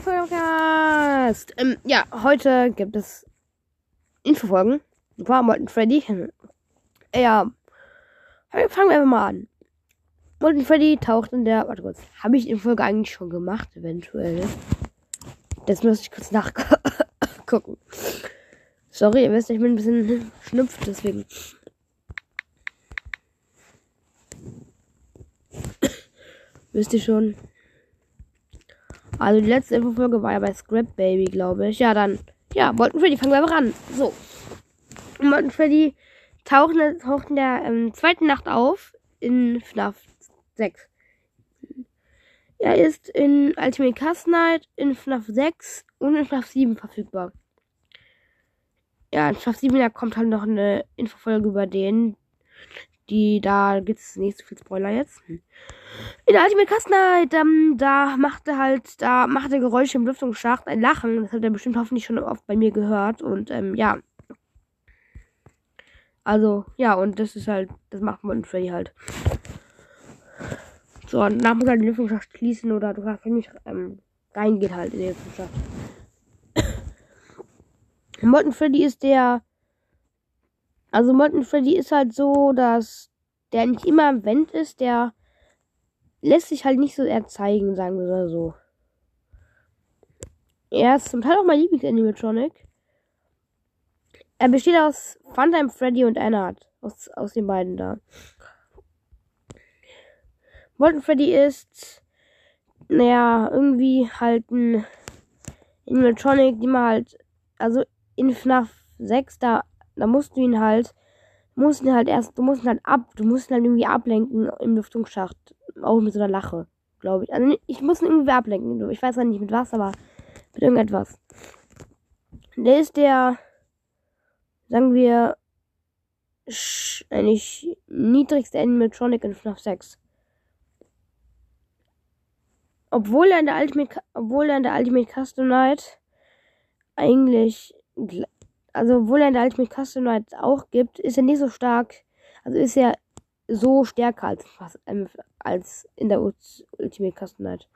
Podcast. Ähm, ja, heute gibt es Infofolgen. War Molten Freddy. Ja, fangen wir einfach mal an. Molten Freddy taucht in der. Warte kurz. Habe ich die Folge eigentlich schon gemacht, eventuell? Das muss ich kurz nachgucken. Sorry, ihr wisst, ich bin ein bisschen schnupft, deswegen. Wisst ihr schon? Also die letzte Infofolge war ja bei Scrap Baby, glaube ich. Ja, dann. Ja, Molten Freddy, fangen wir einfach an. So. Molten Freddy taucht, taucht in der ähm, zweiten Nacht auf in FNAF 6. Er ist in Ultimate Cast Night, in FNAF 6 und in FNAF 7 verfügbar. Ja, in FNAF 7 da kommt halt noch eine Infofolge über den, die, da gibt es nicht so viel Spoiler jetzt. In der Ultimate Cast Night, ähm, da macht er halt, da macht er Geräusche im Lüftungsschacht, ein Lachen. Das hat er bestimmt hoffentlich schon oft bei mir gehört. Und ähm, ja. Also, ja, und das ist halt, das macht man Freddy halt. So, und danach muss halt den Lüftungsschacht schließen oder du kannst nicht ähm, reingeht halt in den Lüftungsschacht. Molten Freddy ist der also Molten Freddy ist halt so, dass der nicht immer am Vent ist, der lässt sich halt nicht so erzeigen, sagen wir mal so. Er ist zum Teil auch mein Lieblings-Animatronic. Er besteht aus Funtime Freddy und Ennard. Aus, aus den beiden da. Molten Freddy ist, naja, irgendwie halt ein Animatronic, die man halt, also in FNAF 6, da da musst du ihn halt, musst ihn halt erst, du musst ihn halt ab, du musst ihn halt irgendwie ablenken im Lüftungsschacht. Auch mit so einer Lache, glaube ich. Also ich muss ihn irgendwie ablenken. Ich weiß ja nicht mit was, aber mit irgendetwas. Der ist der, sagen wir, eigentlich niedrigste Animatronic in FNAF 6. Obwohl er in der Ultimate, obwohl er in der Ultimate Custom Night eigentlich also obwohl er in der Ultimate Custom Night auch gibt, ist er nicht so stark. Also ist er so stärker als, ähm, als in der Ultimate Custom Night.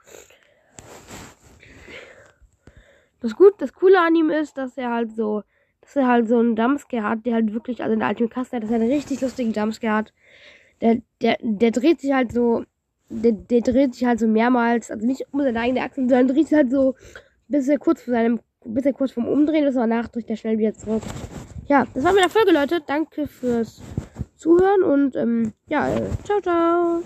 Das gut, das coole an ihm ist, dass er halt so, dass er halt so einen Jumpscare hat, der halt wirklich, also in der Ultimate Custom Night, dass er einen richtig lustigen Jumpscare hat. Der, der, der dreht sich halt so, der, der dreht sich halt so mehrmals, also nicht um seine eigene Achse, sondern dreht sich halt so, bis er kurz vor seinem bisschen kurz vom Umdrehen ist, aber danach drückt er schnell wieder zurück. Ja, das war mit der Folge, Leute. Danke fürs Zuhören und ähm, ja, äh, ciao, ciao.